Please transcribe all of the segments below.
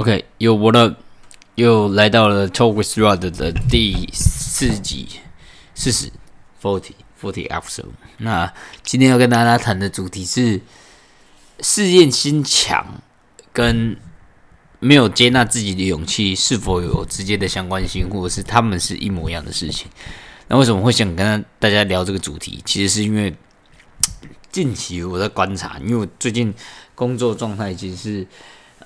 OK，又我的，又来到了 Talk with Rod 的第四集，四十 forty forty episode。那今天要跟大家谈的主题是试验心强跟没有接纳自己的勇气是否有直接的相关性，或者是他们是一模一样的事情。那为什么会想跟大家聊这个主题？其实是因为近期我在观察，因为我最近工作状态其实是。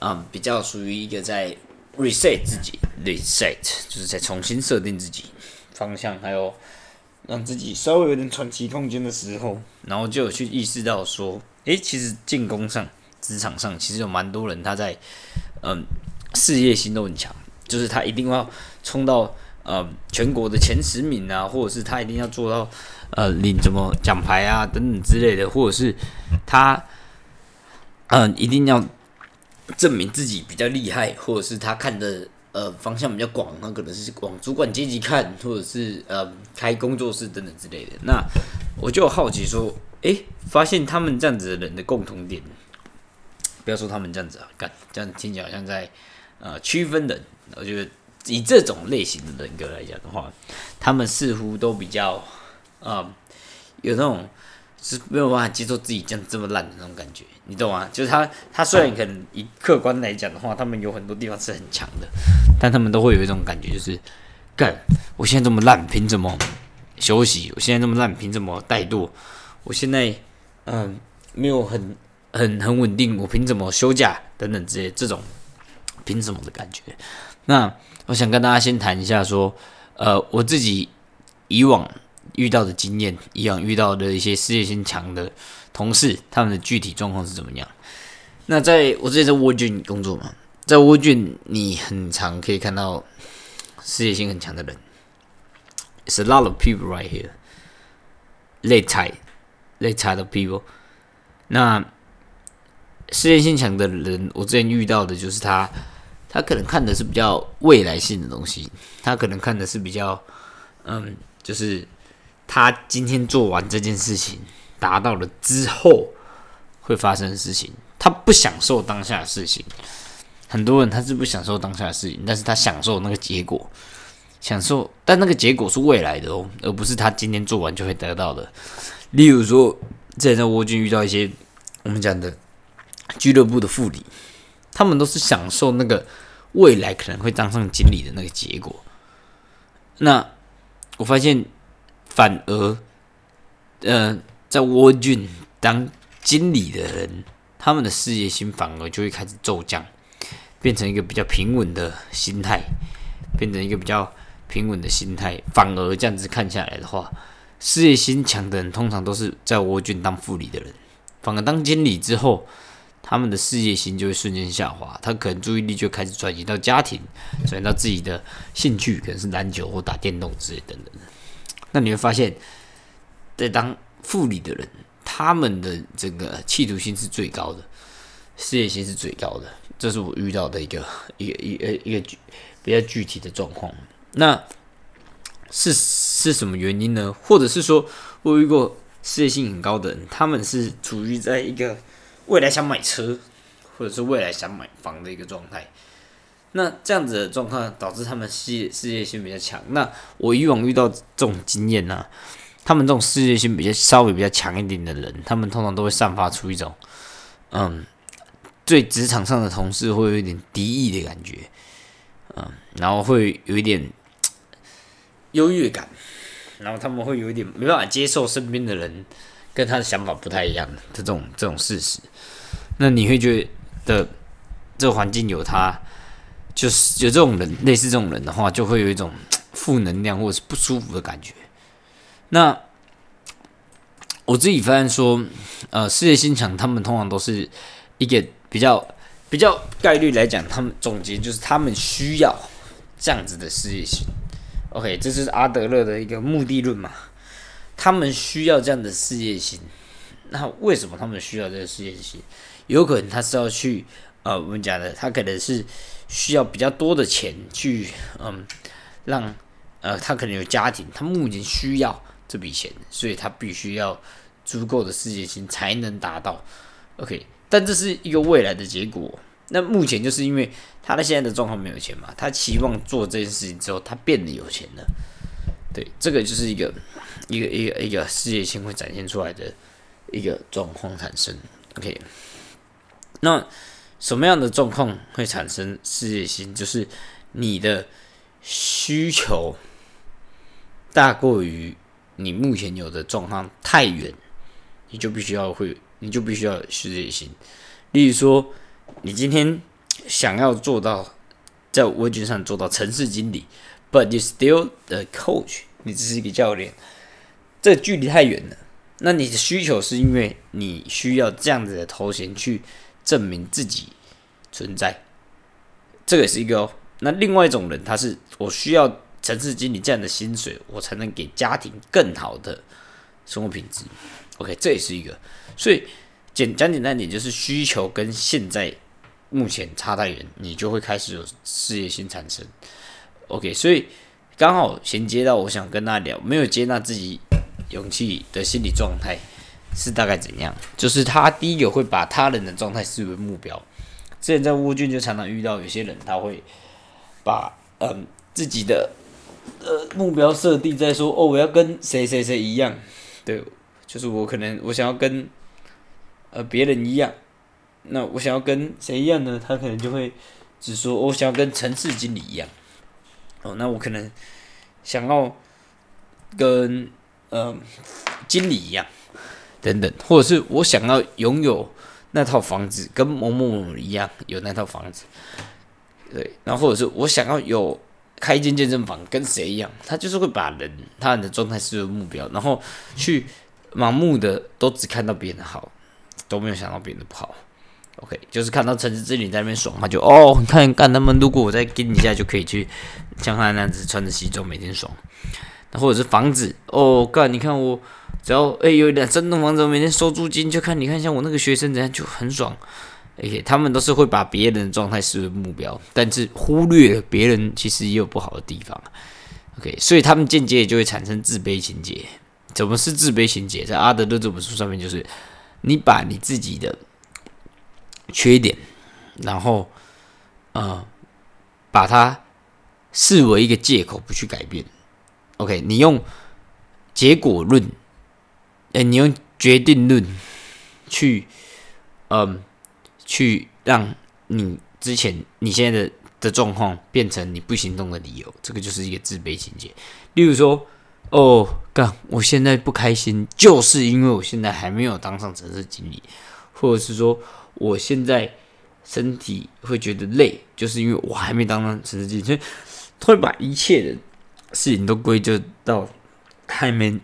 嗯，比较属于一个在 reset 自己，reset 就是在重新设定自己方向，还有让自己稍微有点喘息空间的时候，然后就有去意识到说，诶，其实进攻上、职场上，其实有蛮多人他在嗯事业心都很强，就是他一定要冲到呃全国的前十名啊，或者是他一定要做到呃领什么奖牌啊等等之类的，或者是他嗯一定要。证明自己比较厉害，或者是他看的呃方向比较广，那可能是往主管阶级看，或者是呃开工作室等等之类的。那我就好奇说，诶，发现他们这样子的人的共同点，不要说他们这样子啊，干这样听起来好像在呃区分人。我觉得以这种类型的人格来讲的话，他们似乎都比较啊有那种。是没有办法接受自己这样这么烂的那种感觉，你懂吗？就是他，他虽然可能以客观来讲的话，他们有很多地方是很强的，但他们都会有一种感觉，就是干，我现在这么烂，凭什么休息？我现在这么烂，凭什么怠惰？我现在嗯，没有很很很稳定，我凭什么休假？等等之类这种凭什么的感觉？那我想跟大家先谈一下，说呃，我自己以往。遇到的经验一样，遇到的一些事业心强的同事，他们的具体状况是怎么样？那在我之前在沃郡工作嘛，在沃郡你很常可以看到事业心很强的人，It's a lot of people right here. Late type, late type of people. 那事业心强的人，我之前遇到的就是他，他可能看的是比较未来性的东西，他可能看的是比较，嗯，就是。他今天做完这件事情，达到了之后会发生的事情，他不享受当下的事情。很多人他是不享受当下的事情，但是他享受那个结果，享受，但那个结果是未来的哦，而不是他今天做完就会得到的。例如说，之前在蜗居遇到一些我们讲的俱乐部的副理，他们都是享受那个未来可能会当上经理的那个结果。那我发现。反而，呃，在沃郡当经理的人，他们的事业心反而就会开始骤降，变成一个比较平稳的心态，变成一个比较平稳的心态。反而这样子看下来的话，事业心强的人通常都是在沃郡当副理的人，反而当经理之后，他们的事业心就会瞬间下滑，他可能注意力就开始转移到家庭，转移到自己的兴趣，可能是篮球或打电动之类等等。那你会发现，在当副理的人，他们的这个企图心是最高的，事业心是最高的。这是我遇到的一个一个一呃一个比较具体的状况。那是是什么原因呢？或者是说我遇过事业心很高的人，他们是处于在一个未来想买车，或者是未来想买房的一个状态。那这样子的状况导致他们事业事业心比较强。那我以往遇到这种经验呢，他们这种事业心比较稍微比较强一点的人，他们通常都会散发出一种，嗯，对职场上的同事会有一点敌意的感觉，嗯，然后会有一点优越感，然后他们会有一点没办法接受身边的人跟他的想法不太一样的这种这种事实。那你会觉得这个环境有他？就是有这种人，类似这种人的话，就会有一种负能量或者是不舒服的感觉。那我自己发现说，呃，事业心强，他们通常都是一个比较比较概率来讲，他们总结就是他们需要这样子的事业心。OK，这是阿德勒的一个目的论嘛？他们需要这样的事业心。那为什么他们需要这个事业心？有可能他是要去。呃，我们讲的，他可能是需要比较多的钱去，嗯，让呃，他可能有家庭，他目前需要这笔钱，所以他必须要足够的事业心才能达到。OK，但这是一个未来的结果，那目前就是因为他的现在的状况没有钱嘛，他期望做这件事情之后，他变得有钱了。对，这个就是一个一个一个一个事业心会展现出来的一个状况产生。OK，那什么样的状况会产生事业心？就是你的需求大过于你目前有的状况太远，你就必须要会，你就必须要事业心。例如说，你今天想要做到在微军上做到城市经理，but you still the coach，你只是一个教练，这距离太远了。那你的需求是因为你需要这样子的头衔去证明自己存在，这个也是一个哦。那另外一种人，他是我需要城市经理这样的薪水，我才能给家庭更好的生活品质。OK，这也是一个，所以。简讲简单点，就是需求跟现在目前差太远，你就会开始有事业心产生。OK，所以刚好衔接到我想跟他聊，没有接纳自己勇气的心理状态是大概怎样？就是他第一个会把他人的状态视为目标。之前在乌军就常常遇到有些人，他会把嗯自己的呃目标设定在说哦，我要跟谁谁谁一样，对，就是我可能我想要跟。呃，别人一样，那我想要跟谁一样呢？他可能就会只说，我想要跟城市经理一样。哦，那我可能想要跟呃经理一样，等等，或者是我想要拥有那套房子，跟某某某一样有那套房子。对，然后或者是我想要有开一间健身房，跟谁一样？他就是会把人他人的状态视为目标，然后去盲目的都只看到别人的好。都没有想到别人的不好，OK，就是看到城市之旅在那边爽，他就哦，你看干他们，如果我再跟一下，就可以去像他那样子穿着西装每天爽。那或者是房子哦，干你看我只要哎有两三栋房子，每天收租金，就看你看像我那个学生怎样就很爽。而且他们都是会把别人的状态视为目标，但是忽略了别人其实也有不好的地方。OK，所以他们间接就会产生自卑情节。怎么是自卑情节？在阿德勒这本书上面就是。你把你自己的缺点，然后呃，把它视为一个借口，不去改变。OK，你用结果论，哎，你用决定论去，嗯，去让你之前你现在的的状况变成你不行动的理由，这个就是一个自卑情节。例如说。哦，干！我现在不开心，就是因为我现在还没有当上城市经理，或者是说我现在身体会觉得累，就是因为我还没当上城市经理，所以会把一切的事情都归咎到还没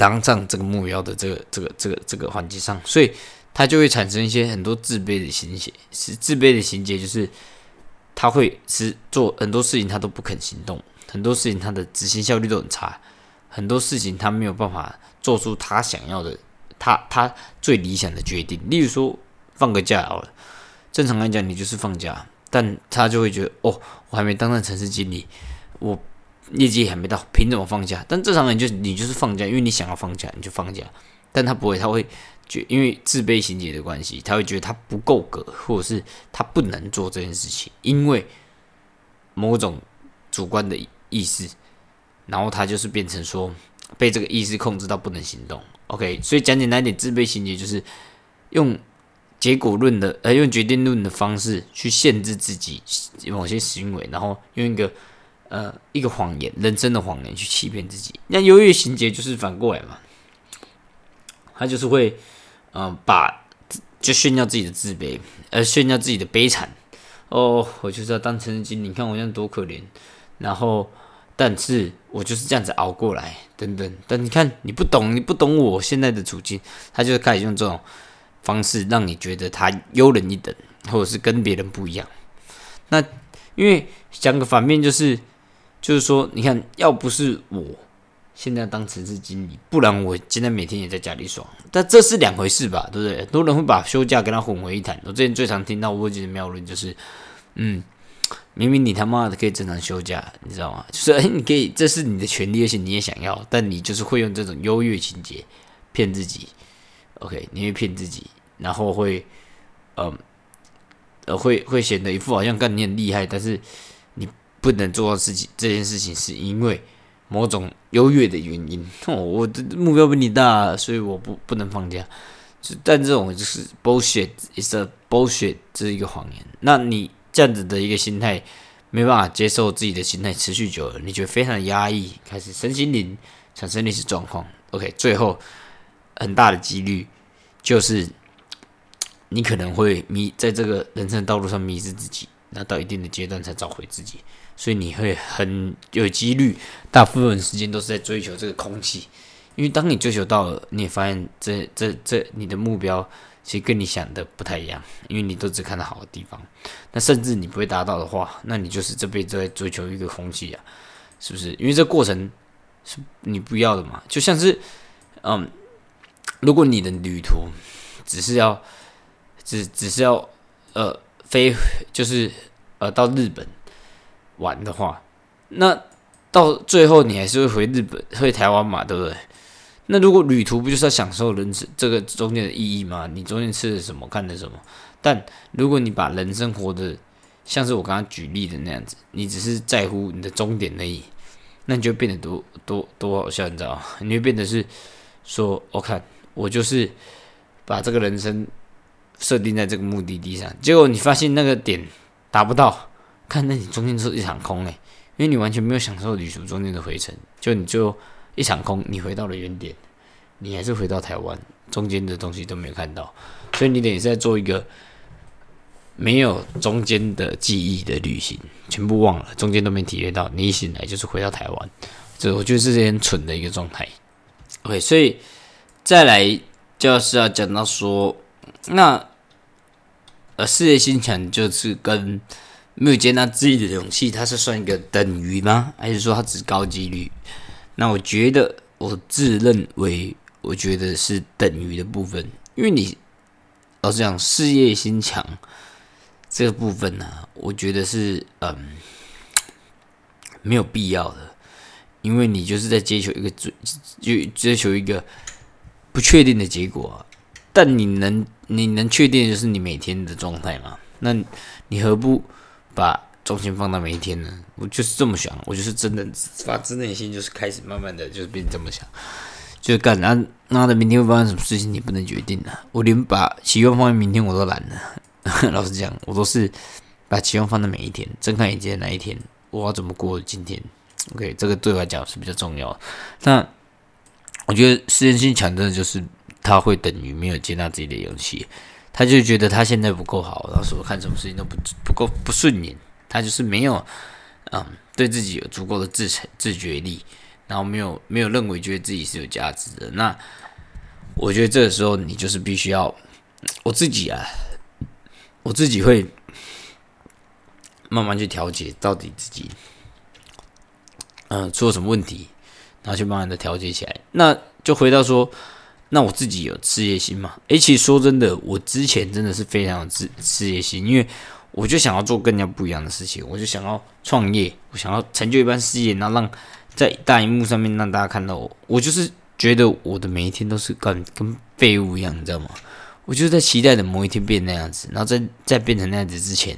当上这个目标的这个这个这个这个环节上，所以他就会产生一些很多自卑的情节，是自卑的情节，就是他会是做很多事情他都不肯行动，很多事情他的执行效率都很差。很多事情他没有办法做出他想要的，他他最理想的决定。例如说放个假好了，正常来讲你就是放假，但他就会觉得哦，我还没当上城市经理，我业绩还没到，凭什么放假？但正常人就你就是放假，因为你想要放假你就放假。但他不会，他会觉因为自卑情节的关系，他会觉得他不够格，或者是他不能做这件事情，因为某种主观的意识。然后他就是变成说被这个意识控制到不能行动，OK，所以讲简单一点，自卑情节就是用结果论的呃用决定论的方式去限制自己某些行为，然后用一个呃一个谎言，人生的谎言去欺骗自己。那优越情节就是反过来嘛，他就是会嗯把就炫耀自己的自卑，呃炫耀自己的悲惨。哦，我就是要当成人精，你看我现在多可怜，然后。但是我就是这样子熬过来，等等。但你看，你不懂，你不懂我现在的处境，他就开始用这种方式让你觉得他优人一等，或者是跟别人不一样。那因为讲个反面，就是就是说，你看，要不是我现在当城市经理，不然我现在每天也在家里爽。但这是两回事吧，对不对？很多人会把休假跟他混为一谈。我之前最常听到我觉得妙论就是，嗯。明明你他妈的可以正常休假，你知道吗？就是哎，你可以，这是你的权利，而且你也想要，但你就是会用这种优越情节骗自己。OK，你会骗自己，然后会，嗯，呃会会显得一副好像干你很厉害，但是不能做到自己这件事情，是因为某种优越的原因。哦，我的目标比你大，所以我不不能放假。但这种就是 bullshit，is a bullshit，这是一个谎言。那你这样子的一个心态，没办法接受自己的心态持续久了，你觉得非常压抑，开始身心灵产生类似状况。OK，最后很大的几率就是 你可能会迷在这个人生道路上迷失自己，那到一定的阶段才找回自己，所以你会很有几率，大部分时间都是在追求这个空气。因为当你追求到了，你也发现这这这你的目标其实跟你想的不太一样，因为你都只看到好的地方。那甚至你不会达到的话，那你就是这辈子在追求一个空气啊，是不是？因为这过程是你不要的嘛。就像是，嗯，如果你的旅途只是要只只是要呃飞，就是呃到日本玩的话，那到最后你还是会回日本回台湾嘛，对不对？那如果旅途不就是要享受人生这个中间的意义吗？你中间吃了什么，看了什么？但如果你把人生活的像是我刚刚举例的那样子，你只是在乎你的终点而已，那你就变得多多多好笑，你知道吗？你会变得是说，我看我就是把这个人生设定在这个目的地上，结果你发现那个点达不到，看那你中间是一场空诶，因为你完全没有享受旅途中间的回程，就你就。一场空，你回到了原点，你还是回到台湾，中间的东西都没有看到，所以你等于在做一个没有中间的记忆的旅行，全部忘了，中间都没体验到，你一醒来就是回到台湾，这我觉得是件很蠢的一个状态。OK，所以再来就是要讲到说，那呃，事业心强就是跟没有接纳自己的勇气，它是算一个等于吗？还是说它只高几率？那我觉得，我自认为，我觉得是等于的部分，因为你老实讲，事业心强这个部分呢，我觉得是嗯没有必要的，因为你就是在追求一个追就追求一个不确定的结果，但你能你能确定就是你每天的状态嘛？那你何不把？重心放到每一天呢，我就是这么想，我就是真的发自内心，就是开始慢慢的就是变这么想，就是干那那的明天会发生什么事情你不能决定的，我连把期望放在明天我都懒了。老实讲，我都是把期望放在每一天，睁开眼睛的那一天，我要怎么过今天？OK，这个对我来讲是比较重要。那我觉得时间性强真的就是他会等于没有接纳自己的勇气，他就觉得他现在不够好，然后说看什么事情都不不够不顺眼。他就是没有，嗯，对自己有足够的自成自觉力，然后没有没有认为觉得自己是有价值的。那我觉得这个时候你就是必须要我自己啊，我自己会慢慢去调节到底自己，嗯，出了什么问题，然后去慢慢的调节起来。那就回到说，那我自己有事业心嘛？诶，其实说真的，我之前真的是非常有事事业心，因为。我就想要做更加不一样的事情，我就想要创业，我想要成就一番事业，然后让在大荧幕上面让大家看到我。我就是觉得我的每一天都是跟跟废物一样，你知道吗？我就是在期待的某一天变那样子，然后在在变成那样子之前，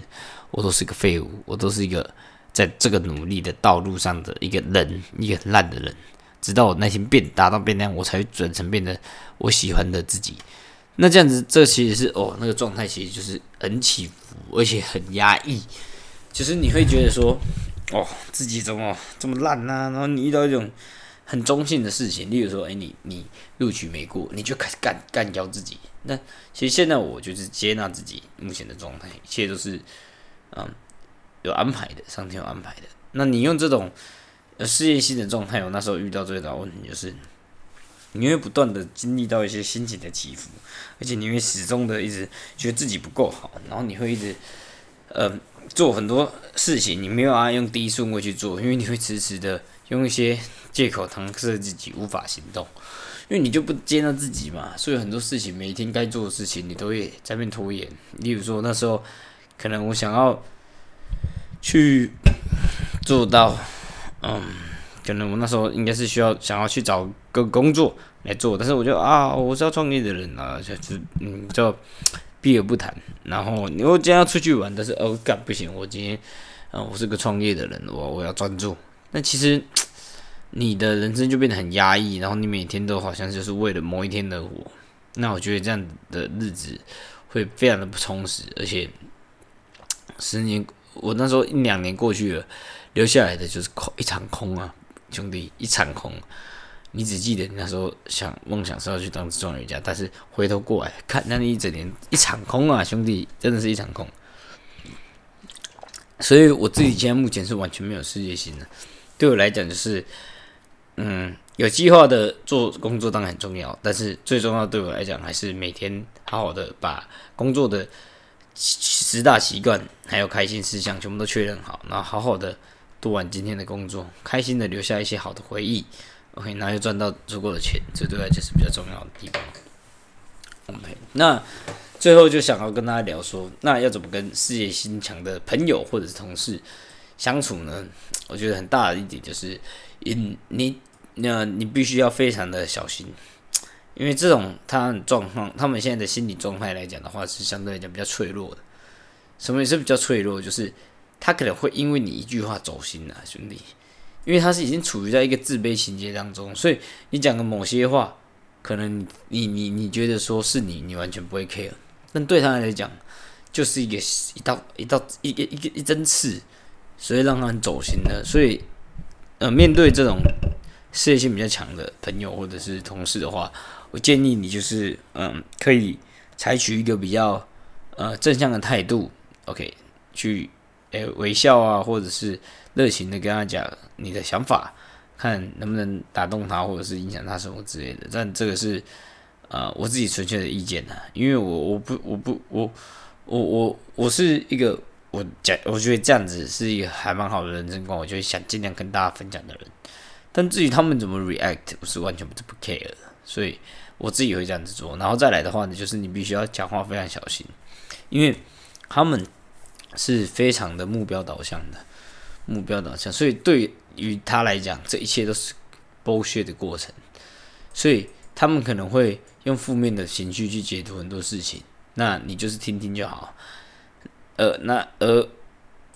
我都是个废物，我都是一个在这个努力的道路上的一个人，一个很烂的人。直到我内心变达到变那样，我才会转成变得我喜欢的自己。那这样子，这其实是哦，那个状态其实就是很起伏，而且很压抑。就是你会觉得说，哦，自己怎么这么烂呢？然后你遇到一种很中性的事情，例如说，哎，你你录取没过，你就开始干干掉自己。那其实现在我就是接纳自己目前的状态，一切都是嗯有安排的，上天有安排的。那你用这种事业心的状态，我那时候遇到最大的问题就是。你会不断的经历到一些心情的起伏，而且你会始终的一直觉得自己不够好，然后你会一直，呃，做很多事情，你没有办法用第一顺位去做，因为你会迟迟的用一些借口搪塞自己无法行动，因为你就不接纳自己嘛，所以很多事情每天该做的事情你都会在边拖延。例如说那时候，可能我想要去做到，嗯。可能我那时候应该是需要想要去找个工作来做，但是我就啊，我是要创业的人啊，就是嗯，就避而不谈。然后你我今天要出去玩，但是哦干不行，我今天啊我是个创业的人，我我要专注。那其实你的人生就变得很压抑，然后你每天都好像就是为了某一天的活。那我觉得这样的日子会非常的不充实，而且十年我那时候一两年过去了，留下来的就是空一场空啊，兄弟一场空。你只记得那时候想梦想是要去当状元家，但是回头过来看，那你一整年一场空啊，兄弟，真的是一场空。所以我自己现在目前是完全没有事业心的，对我来讲就是，嗯，有计划的做工作当然很重要，但是最重要对我来讲还是每天好好的把工作的十大习惯还有开心事项全部都确认好，然后好好的做完今天的工作，开心的留下一些好的回忆。OK，那就赚到足够的钱，这对来讲是比较重要的地方。OK，那最后就想要跟大家聊说，那要怎么跟事业心强的朋友或者是同事相处呢？我觉得很大的一点就是，你你那你必须要非常的小心，因为这种他状况，他们现在的心理状态来讲的话，是相对来讲比较脆弱的。什么也是比较脆弱，就是他可能会因为你一句话走心啊，兄弟。因为他是已经处于在一个自卑情节当中，所以你讲的某些话，可能你你你你觉得说是你，你完全不会 care，但对他来讲，就是一个一道一道一个一个一针刺，所以让他很走心的。所以，呃，面对这种事业心比较强的朋友或者是同事的话，我建议你就是嗯，可以采取一个比较呃正向的态度，OK，去诶微笑啊，或者是。热情的跟他讲你的想法，看能不能打动他，或者是影响他什么之类的。但这个是呃我自己纯粹的意见呐，因为我我不我不我我我我是一个我讲我觉得这样子是一个还蛮好的人生观，我就会想尽量跟大家分享的人。但至于他们怎么 react，我是完全不不 care，所以我自己会这样子做。然后再来的话呢，就是你必须要讲话非常小心，因为他们是非常的目标导向的。目标导向，所以对于他来讲，这一切都是剥削的过程，所以他们可能会用负面的情绪去解读很多事情。那你就是听听就好，呃，那呃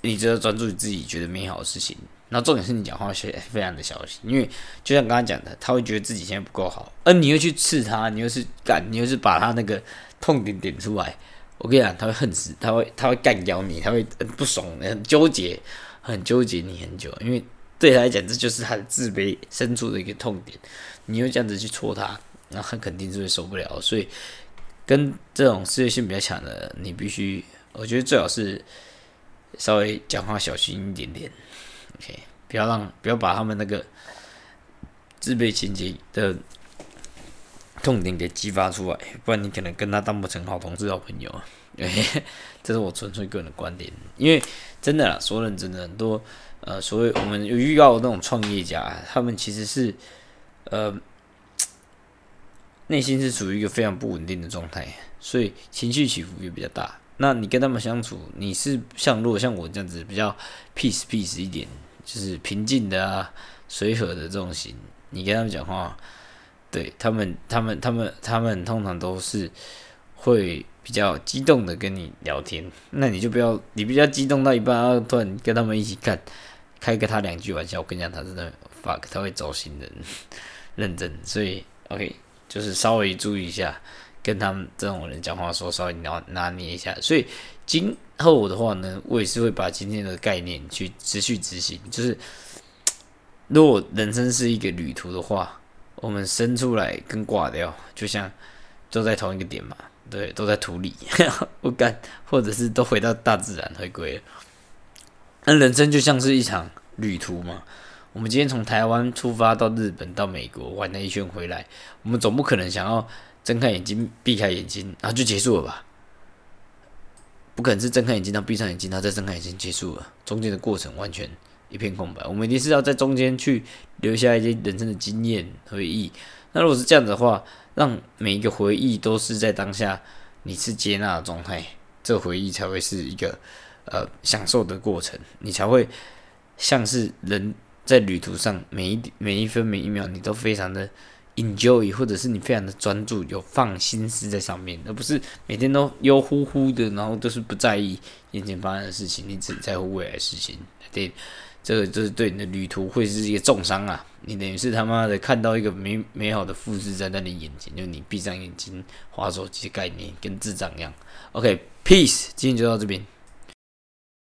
你只要专注于自己觉得美好的事情。那重点是你讲话是非常的小心，因为就像刚刚讲的，他会觉得自己现在不够好，而你又去刺他，你又是干，你又是把他那个痛点点出来，我跟你讲，他会恨死，他会他会干掉你，他会很不爽，很纠结。很纠结你很久，因为对他来讲，这就是他的自卑深处的一个痛点。你又这样子去戳他，那他肯定是会受不了。所以，跟这种事业性比较强的，你必须，我觉得最好是稍微讲话小心一点点。OK，不要让不要把他们那个自卑情节的痛点给激发出来，不然你可能跟他当不成好同事、好朋友啊。这是我纯粹个人的观点，因为真的啦，说认真的，很多呃，所谓我们有遇到那种创业家，他们其实是呃内心是处于一个非常不稳定的状态，所以情绪起伏也比较大。那你跟他们相处，你是像如果像我这样子比较 peace peace 一点，就是平静的啊、随和的这种型，你跟他们讲话，对他们、他们、他们、他们通常都是会。比较激动的跟你聊天，那你就不要，你比较激动到一半，然突然跟他们一起看，开个他两句玩笑，我跟你讲，他真的 fuck，他会走心的，认真，所以 OK，就是稍微注意一下，跟他们这种人讲话说稍微拿拿捏一下。所以今后的话呢，我也是会把今天的概念去持续执行，就是如果人生是一个旅途的话，我们生出来跟挂掉，就像都在同一个点嘛。对，都在土里，不干，或者是都回到大自然回归。那人生就像是一场旅途嘛。我们今天从台湾出发到日本到美国玩了一圈回来，我们总不可能想要睁开眼睛闭开眼睛然后就结束了吧？不可能是睁开眼睛到闭上眼睛，然后再睁开眼睛结束了，中间的过程完全一片空白。我们一定是要在中间去留下一些人生的经验回忆。那如果是这样子的话，让每一个回忆都是在当下，你是接纳的状态，这回忆才会是一个呃享受的过程，你才会像是人在旅途上每一 每一分每一秒你都非常的 enjoy，或者是你非常的专注，有放心思在上面，而不是每天都悠乎乎的，然后都是不在意眼前发生的事情，你只在乎未来事情。对，这个就是对你的旅途会是一个重伤啊！你等于是他妈的看到一个美美好的复制在你眼前，就你闭上眼睛划手机的概念，跟智障一样。OK，peace，今天就到这边。